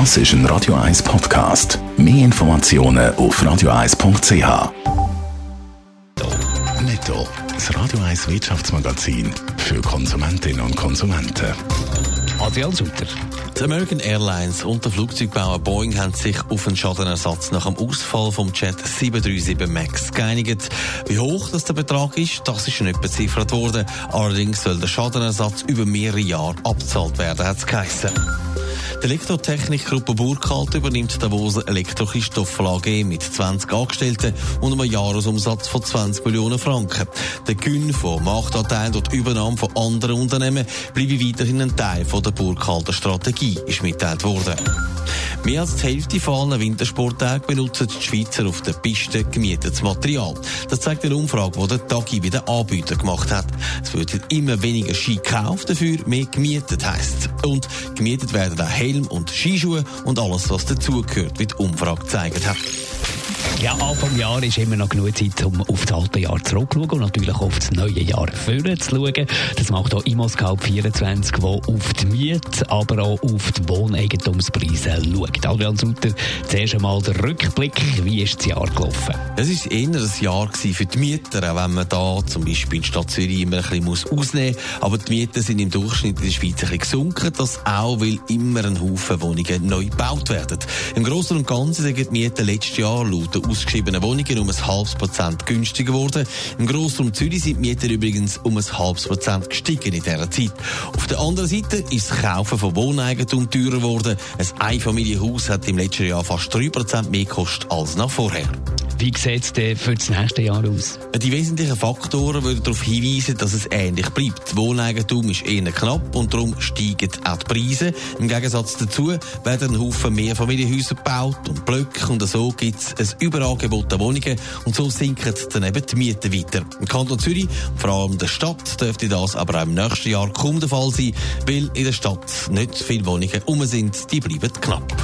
Das ist ein Radio 1 Podcast. Mehr Informationen auf radio1.ch. Netto, das Radio 1 Wirtschaftsmagazin für Konsumentinnen und Konsumenten. Adrian Sutter. Die American Airlines und der Flugzeugbauer Boeing haben sich auf einen Schadenersatz nach dem Ausfall vom Jet 737 MAX geeinigt. Wie hoch das der Betrag ist, das ist nicht beziffert worden. Allerdings soll der Schadenersatz über mehrere Jahre abzahlt werden, hat es geheißen. Die Elektrotechnikgruppe Burkhalter übernimmt Davos Elektrochristoffer AG mit 20 Angestellten und einem Jahresumsatz von 20 Millionen Franken. Der Gewinn von Marktanteilen und die Übernahme von anderen Unternehmen bleiben weiterhin ein Teil von der Burkhalter Strategie, ist mitteilt worden. Mehr als die Hälfte von allen Wintersporttagen benutzen die Schweizer auf der Piste gemietetes Material. Das zeigt eine Umfrage, die der Tagi wieder Anbieter gemacht hat. Es wird immer weniger Ski gekauft, dafür mehr gemietet heisst. Und gemietet werden auch Helm und Skischuhe und alles, was dazugehört, wie die Umfrage gezeigt hat. Ja, Anfang Jahr ist immer noch genug Zeit, um auf das alte Jahr zurückzuschauen und natürlich auf das neue Jahr vorne. Das macht auch Imoscout 24, wo auf die Miete, aber auch auf die Wohneigentumspreise schaut. Adrian Sutter, zuerst einmal der Rückblick. Wie ist das Jahr gelaufen? Es war eher ein Jahr für die Mieter, auch wenn man da zum Beispiel in der Stadt Zürich immer ein bisschen ausnehmen muss. Aber die Mieten sind im Durchschnitt in der Schweiz ein bisschen gesunken. Das auch, weil immer ein Haufen Wohnungen neu gebaut werden. Im Großen und Ganzen sind die Mieten letztes Jahr laut ausgeschriebenen Wohnungen um ein halbes Prozent günstiger geworden. Im Grossraum Zürich sind die Mieter übrigens um ein halbes Prozent gestiegen in dieser Zeit. Auf der anderen Seite ist das Kaufen von Wohneigentum teurer geworden. Ein Einfamilienhaus hat im letzten Jahr fast 3% mehr gekostet als noch vorher. Wie sieht es denn für das nächste Jahr aus? Die wesentlichen Faktoren würden darauf hinweisen, dass es ähnlich bleibt. Das Wohneigentum ist eher knapp und darum steigen auch die Preise. Im Gegensatz dazu werden ein Haufen mehr Familienhäuser gebaut und Blöcke und so gibt es ein Überangebot an Wohnungen und so sinken dann eben die Mieten weiter. Im Kanton Zürich, vor allem in der Stadt, dürfte das aber auch im nächsten Jahr kaum der Fall sein, weil in der Stadt nicht viele Wohnungen um sind, die bleiben knapp.